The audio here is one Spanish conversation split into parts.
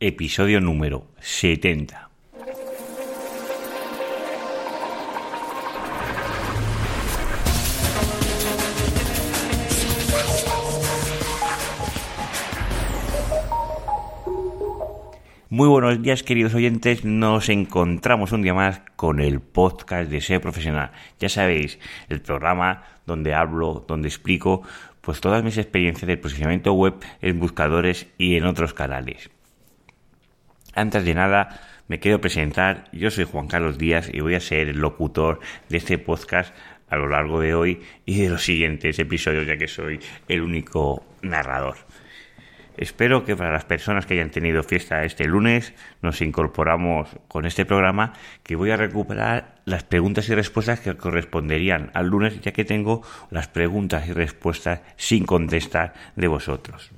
episodio número 70. Muy buenos días queridos oyentes, nos encontramos un día más con el podcast de Ser Profesional. Ya sabéis, el programa donde hablo, donde explico pues todas mis experiencias del posicionamiento web en buscadores y en otros canales. Antes de nada, me quiero presentar. Yo soy Juan Carlos Díaz y voy a ser el locutor de este podcast a lo largo de hoy y de los siguientes episodios, ya que soy el único narrador. Espero que para las personas que hayan tenido fiesta este lunes nos incorporamos con este programa que voy a recuperar las preguntas y respuestas que corresponderían al lunes ya que tengo las preguntas y respuestas sin contestar de vosotros.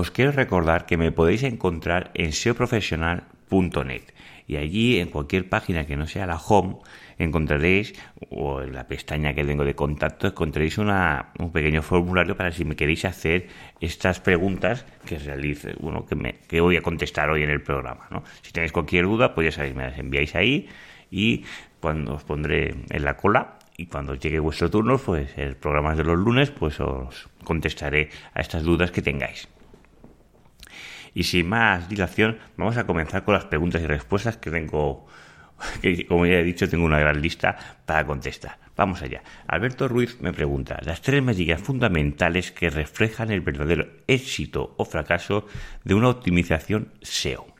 Os quiero recordar que me podéis encontrar en seoprofesional.net y allí en cualquier página que no sea la home encontraréis o en la pestaña que tengo de contacto encontraréis una, un pequeño formulario para si me queréis hacer estas preguntas que realice, bueno, que, me, voy a contestar hoy en el programa. ¿no? Si tenéis cualquier duda, pues ya sabéis, me las enviáis ahí y cuando os pondré en la cola y cuando llegue vuestro turno, pues el programa de los lunes, pues os contestaré a estas dudas que tengáis. Y sin más dilación, vamos a comenzar con las preguntas y respuestas que tengo, que como ya he dicho, tengo una gran lista para contestar. Vamos allá. Alberto Ruiz me pregunta, las tres métricas fundamentales que reflejan el verdadero éxito o fracaso de una optimización SEO.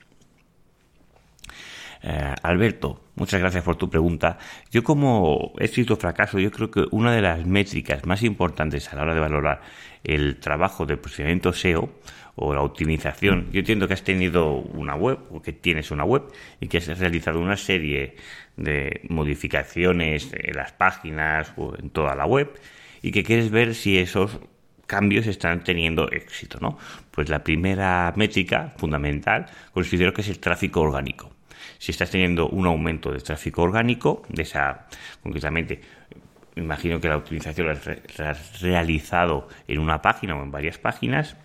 Eh, Alberto, muchas gracias por tu pregunta. Yo como éxito o fracaso, yo creo que una de las métricas más importantes a la hora de valorar el trabajo de posicionamiento SEO o la optimización. Yo entiendo que has tenido una web o que tienes una web y que has realizado una serie de modificaciones en las páginas o en toda la web y que quieres ver si esos cambios están teniendo éxito, ¿no? Pues la primera métrica fundamental considero que es el tráfico orgánico. Si estás teniendo un aumento de tráfico orgánico, de esa, concretamente, imagino que la optimización la has realizado en una página o en varias páginas,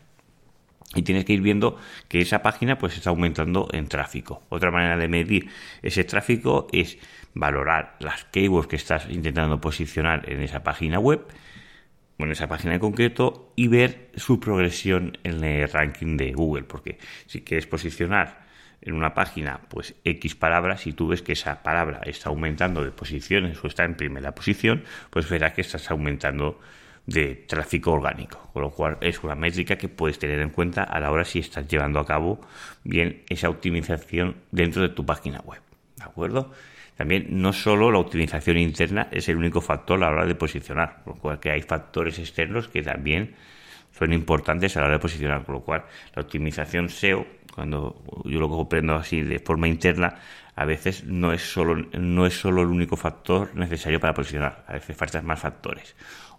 y tienes que ir viendo que esa página pues está aumentando en tráfico. Otra manera de medir ese tráfico es valorar las keywords que estás intentando posicionar en esa página web, en esa página en concreto, y ver su progresión en el ranking de Google, porque si quieres posicionar en una página pues X palabras y tú ves que esa palabra está aumentando de posiciones o está en primera posición, pues verás que estás aumentando de tráfico orgánico, con lo cual es una métrica que puedes tener en cuenta a la hora si estás llevando a cabo bien esa optimización dentro de tu página web. ¿De acuerdo? También no solo la optimización interna es el único factor a la hora de posicionar, con lo cual que hay factores externos que también son importantes a la hora de posicionar, con lo cual la optimización SEO, cuando yo lo comprendo así de forma interna, a veces no es solo, no es solo el único factor necesario para posicionar, a veces faltan más factores.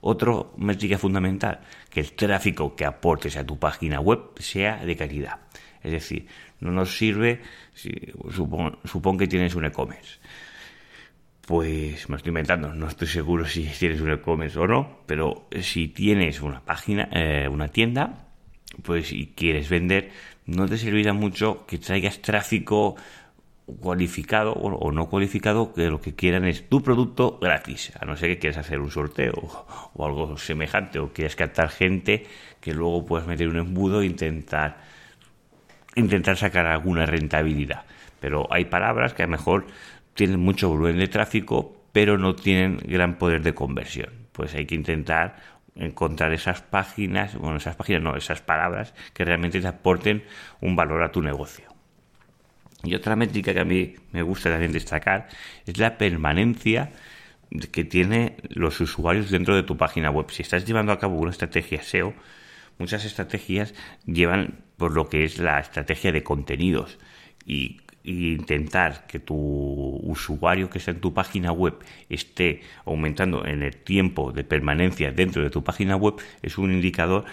Otro métrica fundamental, que el tráfico que aportes a tu página web sea de calidad. Es decir, no nos sirve, si, supón, que tienes un e-commerce. Pues me estoy inventando, no estoy seguro si tienes un e-commerce o no, pero si tienes una página, eh, una tienda, pues si quieres vender, no te servirá mucho que traigas tráfico cualificado o no cualificado que lo que quieran es tu producto gratis, a no ser que quieras hacer un sorteo o algo semejante o quieras captar gente que luego puedas meter un embudo e intentar intentar sacar alguna rentabilidad. Pero hay palabras que a lo mejor tienen mucho volumen de tráfico, pero no tienen gran poder de conversión. Pues hay que intentar encontrar esas páginas, bueno, esas páginas no, esas palabras que realmente te aporten un valor a tu negocio. Y otra métrica que a mí me gusta también destacar es la permanencia que tienen los usuarios dentro de tu página web. Si estás llevando a cabo una estrategia SEO, muchas estrategias llevan por lo que es la estrategia de contenidos y, intentar que tu usuario que está en tu página web esté aumentando en el tiempo de permanencia dentro de tu página web es un indicador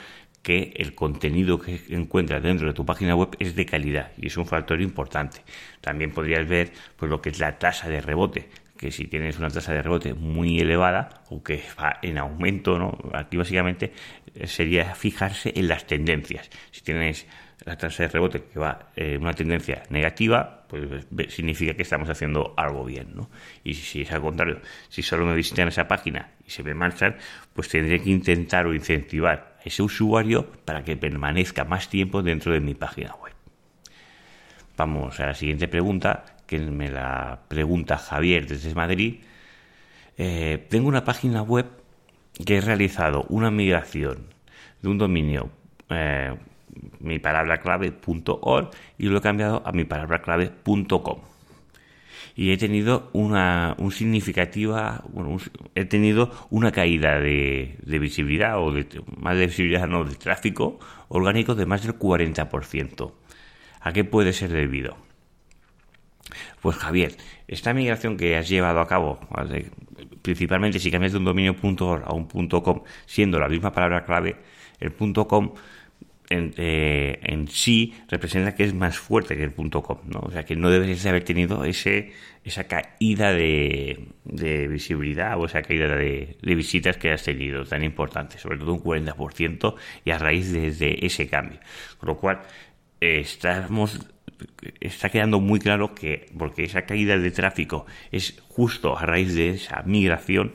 que el contenido que encuentras dentro de tu página web es de calidad y es un factor importante. También podrías ver pues, lo que es la tasa de rebote, que si tienes una tasa de rebote muy elevada o que va en aumento, ¿no? aquí básicamente eh, sería fijarse en las tendencias. Si tienes la tasa de rebote que va en una tendencia negativa, pues significa que estamos haciendo algo bien, ¿no? Y si es al contrario, si solo me visitan esa página y se me marchan, pues tendré que intentar o incentivar ese usuario para que permanezca más tiempo dentro de mi página web. Vamos a la siguiente pregunta, que me la pregunta Javier desde Madrid. Eh, tengo una página web que he realizado una migración de un dominio eh, mi palabra clave.org y lo he cambiado a mi palabra clave.com. Y he tenido una un significativa, he tenido una caída de, visibilidad o de más de visibilidad, no, de tráfico orgánico de más del 40%. ¿A qué puede ser debido? Pues Javier, esta migración que has llevado a cabo, principalmente si cambias de un dominio.org a un .com, siendo la misma palabra clave, el .com eh, en, sí representa que es más fuerte que el .com, ¿no? O sea, que no deberías haber tenido ese, esa caída de, visibilidad o esa caída de, visitas que has tenido tan importante, sobre todo un 40% y a raíz de, ese cambio. Con lo cual, estamos está quedando muy claro que porque esa caída de tráfico es justo a raíz de esa migración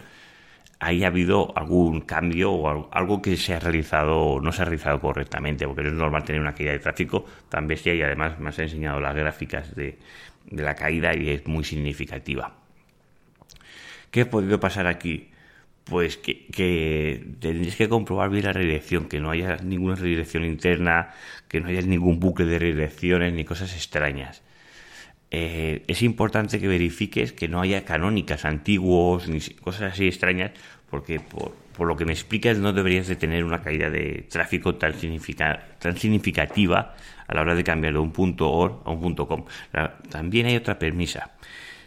haya habido algún cambio o algo que se ha realizado no se ha realizado correctamente, porque no es normal tener una caída de tráfico tan bestia y además me has enseñado las gráficas de, la caída y es muy significativa. ¿Qué ha podido pasar aquí? Pues que, que tendréis que comprobar bien la redirección, que no haya ninguna redirección interna, que no haya ningún bucle de redirecciones ni cosas extrañas. Eh, es importante que verifiques que no haya canónicas antiguos ni cosas así extrañas, porque por, lo que me explicas no deberías de tener una caída de tráfico tan, tan significativa a la hora de cambiar de un punto .org a un punto .com. También hay otra permisa.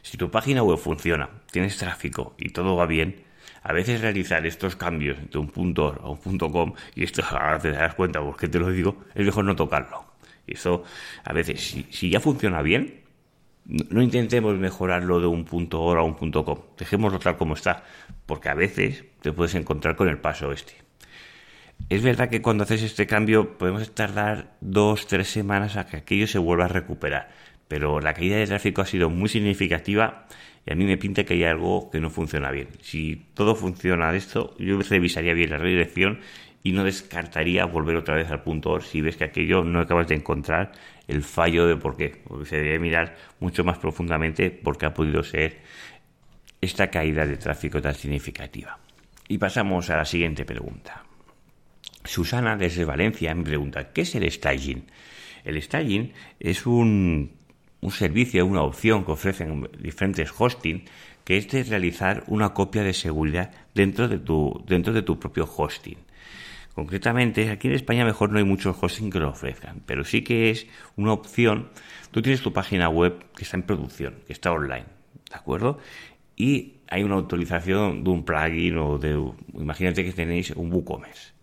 Si tu página web funciona, tienes tráfico y todo va bien, a veces realizar estos cambios de un punto .org a un punto .com, y esto ahora te das cuenta porque te lo digo, es mejor no tocarlo. Y eso, a veces, si ya funciona bien, no intentemos mejorarlo de un punto .org a un punto .com. Dejémoslo tal como está, porque a veces te puedes encontrar con el paso este. Es verdad que cuando haces este cambio podemos tardar dos, tres semanas a que aquello se vuelva a recuperar, pero la caída de tráfico ha sido muy significativa y a mí me pinta que hay algo que no funciona bien. Si todo funciona de esto, yo revisaría bien la redirección y no descartaría volver otra vez al punto .org si ves que aquello no acabas de encontrar el fallo de por qué. Se debe mirar mucho más profundamente por qué ha podido ser esta caída de tráfico tan significativa. Y pasamos a la siguiente pregunta. Susana desde Valencia me pregunta, ¿qué es el staging? El staging es un, un servicio, una opción que ofrecen diferentes hosting que es de realizar una copia de seguridad dentro de tu, dentro de tu propio hosting. Concretamente, aquí en España mejor no hay muchos hosting que lo ofrezcan, pero sí que es una opción. Tú tienes tu página web que está en producción, que está online, ¿de acuerdo? Y hay una autorización de un plugin o de, imagínate que tenéis un WooCommerce,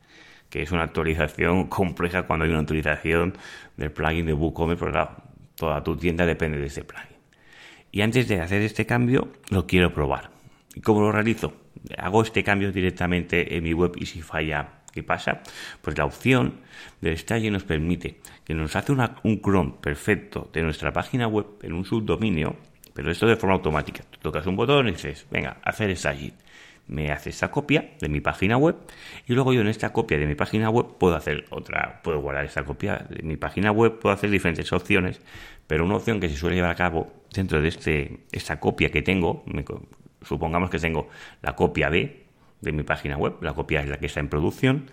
que es una actualización compleja cuando hay una autorización del plugin de WooCommerce, claro, toda tu tienda depende de ese plugin. Y antes de hacer este cambio, lo quiero probar. ¿Y cómo lo realizo? Hago este cambio directamente en mi web y si falla ¿Qué pasa? Pues la opción del staging nos permite que nos hace un cron perfecto de nuestra página web en un subdominio, pero esto de forma automática. Tú tocas un botón y dices, venga, hacer staging. Me hace esta copia de mi página web y luego yo en esta copia de mi página web puedo hacer otra, puedo guardar esta copia de mi página web, puedo hacer diferentes opciones, pero una opción que se suele llevar a cabo dentro de este, esta copia que tengo, supongamos que tengo la copia B, de mi página web. La copia es la que está en producción.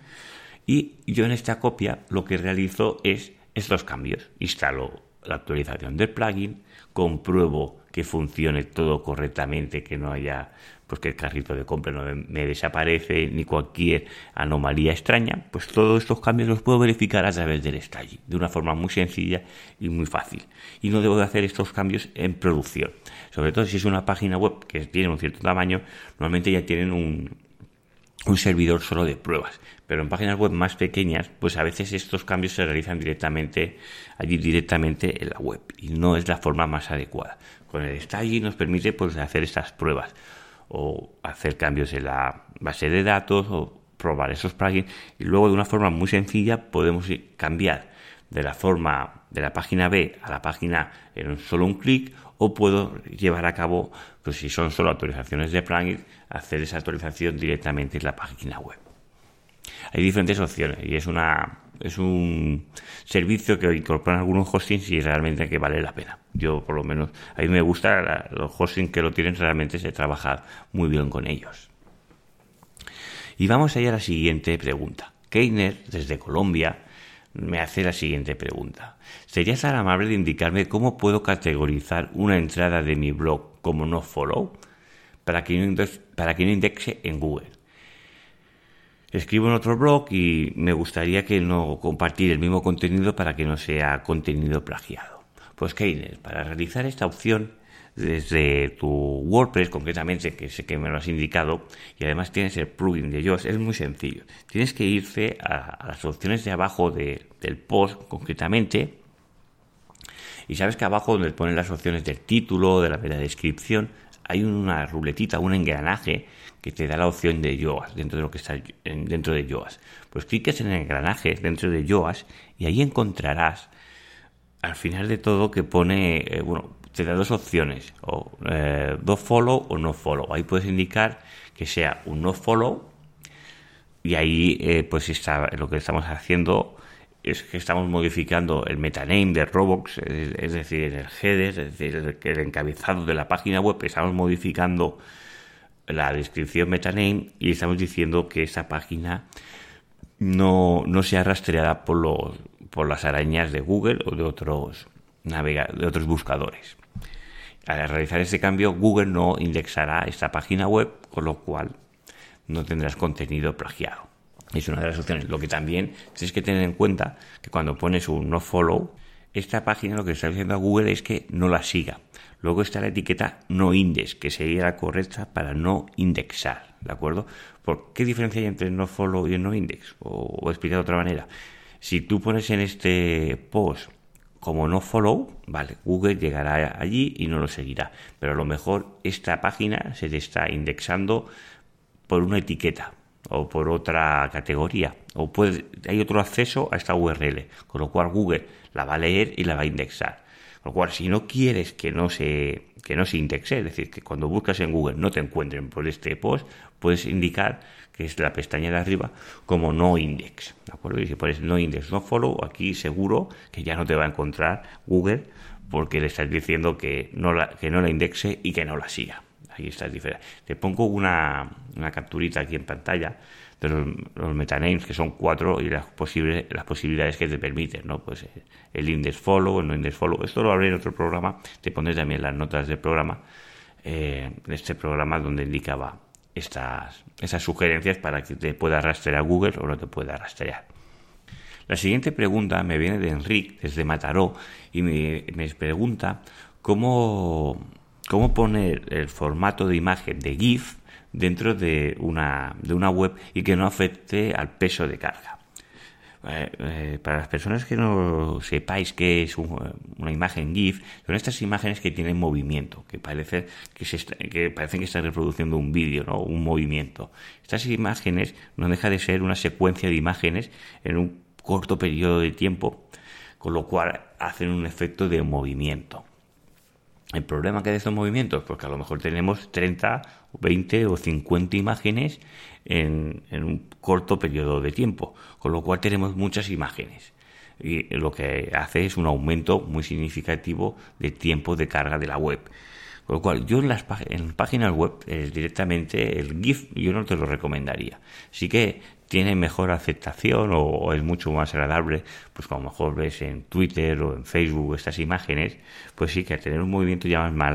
Y yo en esta copia lo que realizo es estos cambios. Instalo la actualización del plugin, compruebo que funcione todo correctamente, que no haya, pues que el carrito de compra no me desaparece, ni cualquier anomalía extraña, pues todos estos cambios los puedo verificar a través del staging, de una forma muy sencilla y muy fácil. Y no debo de hacer estos cambios en producción. Sobre todo si es una página web que tiene un cierto tamaño, normalmente ya tienen un, un servidor solo de pruebas. Pero en páginas web más pequeñas, pues a veces estos cambios se realizan directamente allí directamente en la web y no es la forma más adecuada. Con el staging nos permite pues hacer estas pruebas o hacer cambios en la base de datos o probar esos plugins y luego de una forma muy sencilla podemos cambiar de la forma de la página B a la página en solo un clic o puedo llevar a cabo, pues si son solo actualizaciones de plugins, hacer esa actualización directamente en la página web. Hay diferentes opciones y es una es un servicio que incorporan algunos hostings y realmente que vale la pena. Yo por lo menos a mí me gusta los hostings que lo tienen realmente se trabaja muy bien con ellos. Y vamos allá a la siguiente pregunta. Keiner desde Colombia me hace la siguiente pregunta. ¿Serías tan amable de indicarme cómo puedo categorizar una entrada de mi blog como no follow para que no, para que no indexe en Google? Escribo en otro blog y me gustaría que no compartir el mismo contenido para que no sea contenido plagiado. Pues Keiner, para realizar esta opción desde tu WordPress concretamente, que sé que me lo has indicado, y además tienes el plugin de Yoast, es muy sencillo. Tienes que irse a, las opciones de abajo del post concretamente, y sabes que abajo donde ponen las opciones del título, de la, de la descripción, hay una ruletita, un engranaje que te da la opción de Yoast dentro de lo que está dentro de Yoast. Pues cliques en el engranaje dentro de Yoast y ahí encontrarás al final de todo que pone, eh, bueno, te da dos opciones, o eh, do follow o no follow. Ahí puedes indicar que sea un no follow y ahí eh, pues está lo que estamos haciendo es que estamos modificando el metaname de Robox, es, decir, el header, es decir, el encabezado de la página web, estamos modificando la descripción metaname y estamos diciendo que esa página no, no sea rastreada por, los, por las arañas de Google o de otros, navega, de otros buscadores. Al realizar ese cambio, Google no indexará esta página web, con lo cual no tendrás contenido plagiado. Es una de las opciones. Lo que también tienes que tener en cuenta que cuando pones un no follow, esta página lo que está diciendo a Google es que no la siga. Luego está la etiqueta no index, que sería la correcta para no indexar, ¿de acuerdo? ¿Por qué diferencia hay entre no follow y no index? O, o de otra manera. Si tú pones en este post como no follow, vale, Google llegará allí y no lo seguirá. Pero a lo mejor esta página se te está indexando por una etiqueta o por otra categoría. O puede, hay otro acceso a esta URL, con lo cual Google la va a leer y la va a indexar. Lo cual, si no quieres que no se, que no se indexe, es decir, que cuando buscas en Google no te encuentren por este post, puedes indicar que es la pestaña de arriba, como no index. ¿De acuerdo? Y si pones no index, no follow, aquí seguro que ya no te va a encontrar Google porque le estás diciendo que no la, que no la indexe y que no la siga. Ahí está diferente. Te pongo una, una capturita aquí en pantalla los, metanames, que son cuatro, y las, posibles, las posibilidades que te permiten, ¿no? Pues eh, el index follow, el no index follow. Esto lo habré en otro programa. Te pones también las notas del programa, eh, este programa donde indicaba estas, esas sugerencias para que te pueda rastrear Google o no te pueda rastrear. La siguiente pregunta me viene de Enrique desde Mataró y me, me pregunta cómo, cómo poner el formato de imagen de GIF dentro de una, de una web y que no afecte al peso de carga. Eh, eh, para las personas que no sepáis qué es una imagen GIF, son estas imágenes que tienen movimiento, que, parece, que, se que parecen que están reproduciendo un vídeo, ¿no? un movimiento. Estas imágenes no deja de ser una secuencia de imágenes en un corto periodo de tiempo, con lo cual hacen un efecto de movimiento. El problema que de estos movimientos, porque a lo mejor tenemos 30, 20 o 50 imágenes en, un corto periodo de tiempo, con lo cual tenemos muchas imágenes. Y lo que hace es un aumento muy significativo de tiempo de carga de la web. Con lo cual, yo en las en páginas web eh, directamente el GIF yo no te lo recomendaría. Sí que tiene mejor aceptación o, es mucho más agradable, pues como mejor ves en Twitter o en Facebook estas imágenes, pues sí que al tener un movimiento llaman más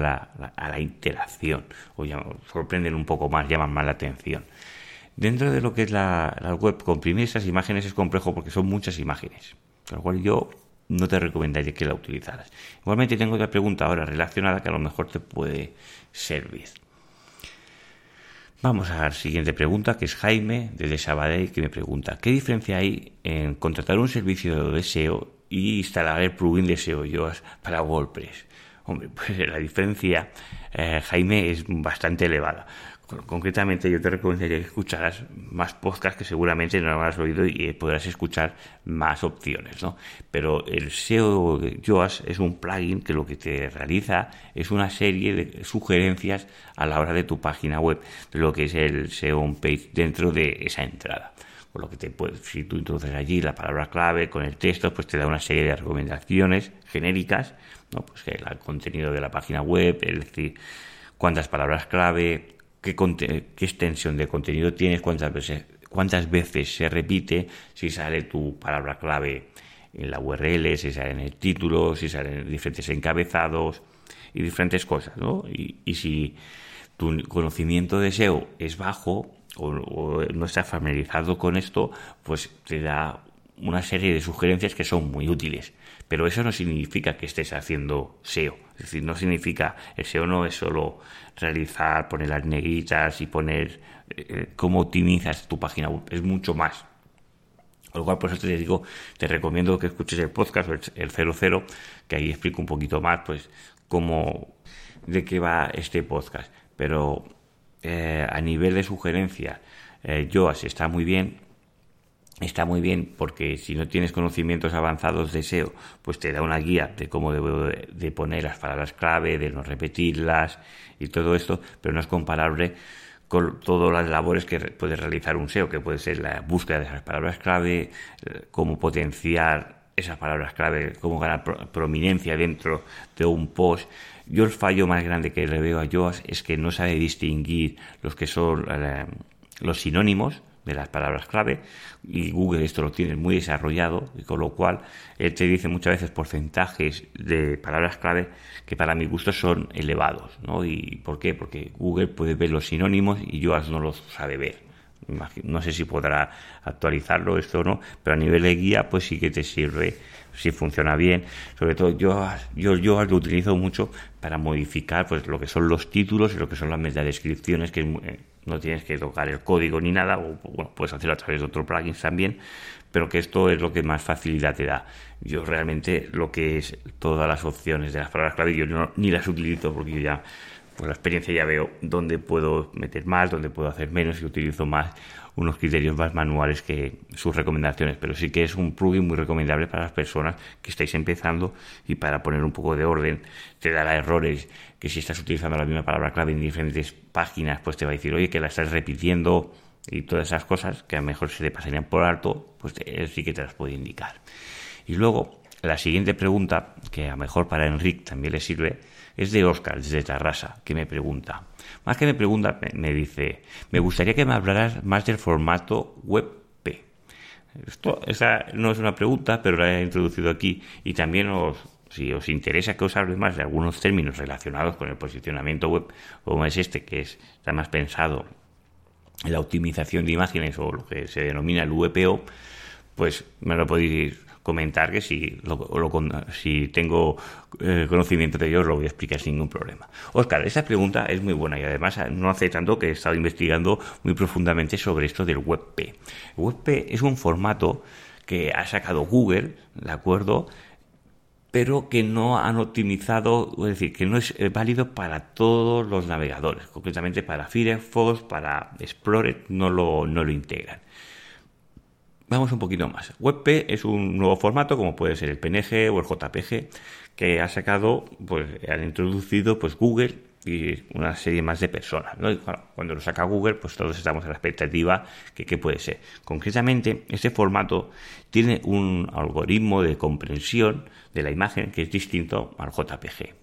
a la interacción o sorprenden un poco más, llaman más la atención. Dentro de lo que es la, la web, comprimir esas imágenes es complejo porque son muchas imágenes, con lo cual yo no te recomendaría que la utilizaras. Igualmente tengo otra pregunta ahora relacionada que a lo mejor te puede servir. Vamos a la siguiente pregunta, que es Jaime desde Sabadell, que me pregunta, ¿qué diferencia hay en contratar un servicio de SEO y instalar el plugin de SEO para WordPress? Hombre, pues la diferencia, eh, Jaime, es bastante elevada. Concretamente yo te recomendaría que escucharas más podcasts que seguramente no habrás oído y podrás escuchar más opciones, ¿no? Pero el SEO Yoast es un plugin que lo que te realiza es una serie de sugerencias a la hora de tu página web, de lo que es el SEO on page dentro de esa entrada. Por lo que te puede, si tú introduces allí la palabra clave con el texto, pues te da una serie de recomendaciones genéricas, ¿no? Pues el contenido de la página web, es decir, cuántas palabras clave, qué, extensión de contenido tienes, cuántas veces, cuántas veces se repite, si sale tu palabra clave en la URL, si sale en el título, si salen diferentes encabezados y diferentes cosas, ¿no? Y, si tu conocimiento de SEO es bajo o, no estás familiarizado con esto, pues te da una serie de sugerencias que son muy útiles. Pero eso no significa que estés haciendo SEO. Es decir, no significa, el SEO no es solo realizar, poner las negritas y poner eh, cómo optimizas tu página web. Es mucho más. Con lo cual, por eso te digo, te recomiendo que escuches el podcast, el 00, que ahí explico un poquito más, pues, cómo, de qué va este podcast. Pero eh, a nivel de sugerencia, eh, Yoast está muy bien, está muy bien porque si no tienes conocimientos avanzados de SEO, pues te da una guía de cómo debo de poner las palabras clave, de no repetirlas y todo esto, pero no es comparable con todas las labores que puede realizar un SEO, que puede ser la búsqueda de esas palabras clave, eh, cómo potenciar esas palabras clave, cómo ganar prominencia dentro de un post. Yo el fallo más grande que le veo a Yoast es que no sabe distinguir los que son eh, los sinónimos de las palabras clave y Google esto lo tiene muy desarrollado y con lo cual él te dice muchas veces porcentajes de palabras clave que para mi gusto son elevados ¿no? ¿y por qué? porque Google puede ver los sinónimos y Yoast no los sabe ver no sé si podrá actualizarlo esto o no pero a nivel de guía pues sí que te sirve si funciona bien. Sobre todo yo, yo, yo lo utilizo mucho para modificar pues lo que son los títulos y lo que son las metadescripciones, que eh, no tienes que tocar el código ni nada, o bueno, puedes hacerlo a través de otro plugin también, pero que esto es lo que más facilidad te da. Yo realmente lo que es todas las opciones de las palabras clave, yo no, ni las utilizo porque yo ya por la experiencia ya veo dónde puedo meter más, dónde puedo hacer menos y utilizo más unos criterios más manuales que sus recomendaciones, pero sí que es un plugin muy recomendable para las personas que estáis empezando y para poner un poco de orden. Te dará errores que si estás utilizando la misma palabra clave en diferentes páginas, pues te va a decir, oye, que la estás repitiendo y todas esas cosas que a lo mejor se te pasarían por alto, pues él sí que te las puede indicar. Y luego, la siguiente pregunta, que a lo mejor para Enrique también le sirve, es de Oscar, desde Tarrasa, que me pregunta. Más que me pregunta, me, dice, me gustaría que me hablaras más del formato WebP. Esto, esa no es una pregunta, pero la he introducido aquí y también os, si os interesa que os hable más de algunos términos relacionados con el posicionamiento web, como es este, que es, está más pensado en la optimización de imágenes o lo que se denomina el VPO, pues me lo podéis comentar que si, si tengo eh, conocimiento de ello lo voy a explicar sin ningún problema. Oscar, esa pregunta es muy buena y además no hace tanto que he estado investigando muy profundamente sobre esto del WebP. WebP es un formato que ha sacado Google, ¿de acuerdo? Pero que no han optimizado, es decir, que no es eh, válido para todos los navegadores, concretamente para Firefox, para Explorer, no lo, no lo integran. Vamos un poquito más. WebP es un nuevo formato, como puede ser el PNG o el JPG, que ha sacado, pues, han introducido, pues, Google y una serie más de personas. cuando lo saca Google, pues todos estamos a la expectativa que qué puede ser. Concretamente, este formato tiene un algoritmo de comprensión de la imagen que es distinto al JPG.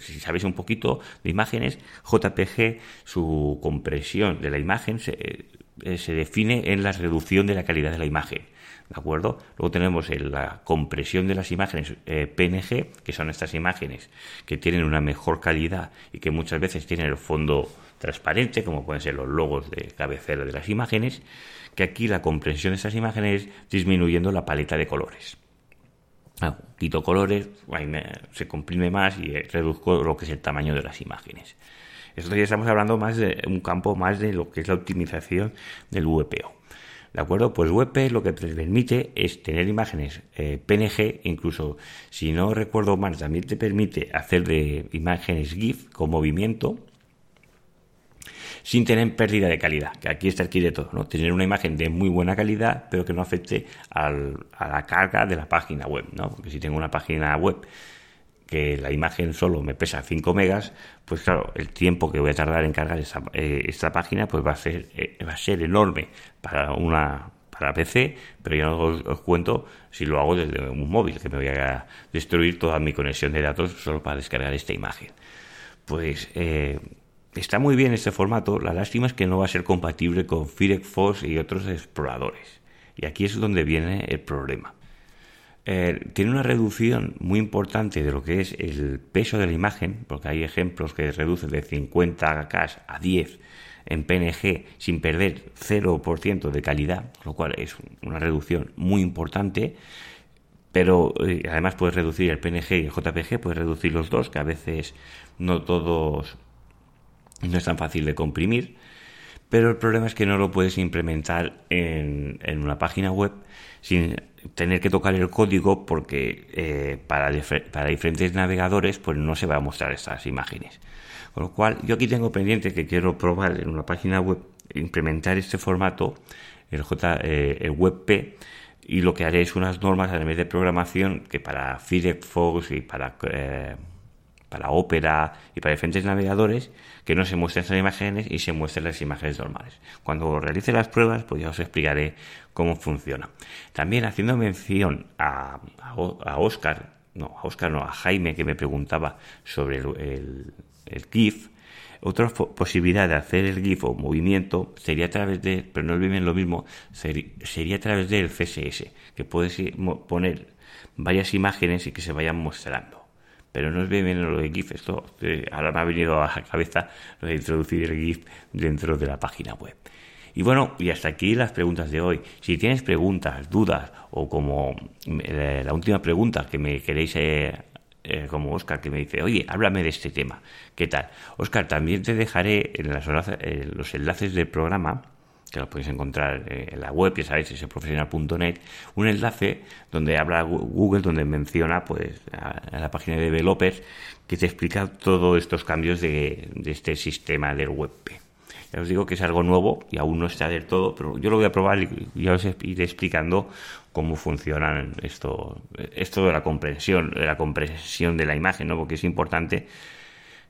Si sabéis un poquito de imágenes, JPG, su compresión de la imagen se, eh, se define en la reducción de la calidad de la imagen. ¿De acuerdo? Luego tenemos la compresión de las imágenes eh, PNG, que son estas imágenes que tienen una mejor calidad y que muchas veces tienen el fondo transparente, como pueden ser los logos de cabecera de las imágenes, que aquí la compresión de estas imágenes es disminuyendo la paleta de colores. Ah, quito colores, se comprime más y eh, reduzco lo que es el tamaño de las imágenes. Esto ya estamos hablando más de un campo más de lo que es la optimización del VPO. ¿De acuerdo? Pues WebP lo que te permite es tener imágenes eh, PNG, incluso si no recuerdo mal, también te permite hacer de imágenes GIF con movimiento. sin tener pérdida de calidad, que aquí está el kit de todo, ¿no? Tener una imagen de muy buena calidad, pero que no afecte a la carga de la página web, ¿no? Porque si tengo una página web que la imagen solo me pesa 5 megas, pues claro, el tiempo que voy a tardar en cargar eh, esta página pues va a ser eh, va a ser enorme para una para PC, pero ya no os, cuento si lo hago desde un móvil, que me voy a destruir toda mi conexión de datos solo para descargar esta imagen. Pues eh, está muy bien este formato, la lástima es que no va a ser compatible con Firefox y otros exploradores. Y aquí es donde viene el problema. Eh, tiene una reducción muy importante de lo que es el peso de la imagen, porque hay ejemplos que reducen de 50 K a 10 en PNG sin perder 0% de calidad, lo cual es una reducción muy importante. Pero eh, además puedes reducir el PNG y el JPG, puedes reducir los dos, que a veces no todos no es tan fácil de comprimir. Pero el problema es que no lo puedes implementar en, una página web sin tener que tocar el código porque eh, para, para diferentes navegadores pues no se va a mostrar estas imágenes. Con lo cual yo aquí tengo pendiente que quiero probar en una página web implementar este formato, el, J, eh, el WebP, y lo que haré es unas normas a nivel de programación que para Firefox y para eh, para Opera y para diferentes navegadores que no se muestren esas imágenes y se muestren las imágenes normales. Cuando realice las pruebas, pues ya os explicaré cómo funciona. También haciendo mención a, a, Oscar, no, a Oscar no, a Jaime que me preguntaba sobre el, GIF, otra posibilidad de hacer el GIF o movimiento sería a través de, pero no olviden lo mismo, sería a través del CSS, que puedes poner varias imágenes y que se vayan mostrando pero no es bien lo de GIF. Esto eh, ahora me ha venido a la cabeza de introducir el GIF dentro de la página web. Y bueno, y hasta aquí las preguntas de hoy. Si tienes preguntas, dudas o como eh, la última pregunta que me queréis, eh, como Oscar, que me dice, oye, háblame de este tema. ¿Qué tal? Oscar, también te dejaré en las, los enlaces del programa que lo podéis encontrar eh, en la web, ya sabéis, profesional.net, un enlace donde habla Google, donde menciona pues a, la página de developers que te explica todos estos cambios de, este sistema del WebP. Ya os digo que es algo nuevo y aún no está del todo, pero yo lo voy a probar y ya os iré explicando cómo funcionan esto, esto de la comprensión, de la comprensión de la imagen, ¿no? Porque es importante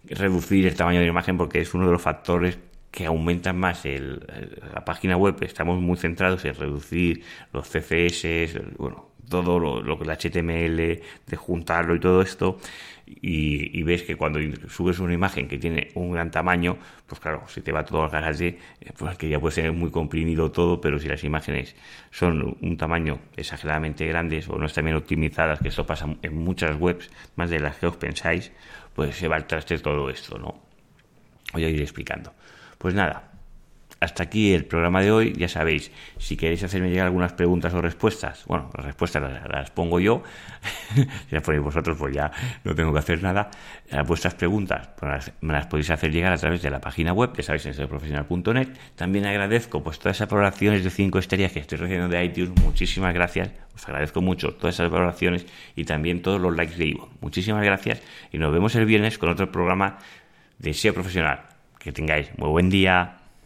reducir el tamaño de la imagen porque es uno de los factores que aumentan más el, la página web. Estamos muy centrados en reducir los CSS, bueno, todo lo, que el HTML, de juntarlo y todo esto. Y, ves que cuando subes una imagen que tiene un gran tamaño, pues claro, se te va todo al garaje, eh, pues que ya puede ser muy comprimido todo, pero si las imágenes son un tamaño exageradamente grandes o no están bien optimizadas, que esto pasa en muchas webs, más de las que os pensáis, pues se va al traste todo esto, ¿no? Voy a ir explicando. Pues nada, hasta aquí el programa de hoy. Ya sabéis, si queréis hacerme llegar algunas preguntas o respuestas, bueno, las respuestas las, pongo yo. si las ponéis vosotros, pues ya no tengo que hacer nada. vuestras preguntas pues me las podéis hacer llegar a través de la página web, ya sabéis, en profesional.net. También agradezco pues todas esas valoraciones de 5 estrellas que estoy recibiendo de iTunes. Muchísimas gracias. Os agradezco mucho todas esas valoraciones y también todos los likes de Ivo. Muchísimas gracias y nos vemos el viernes con otro programa de SEO Profesional. Que tengáis muy buen día.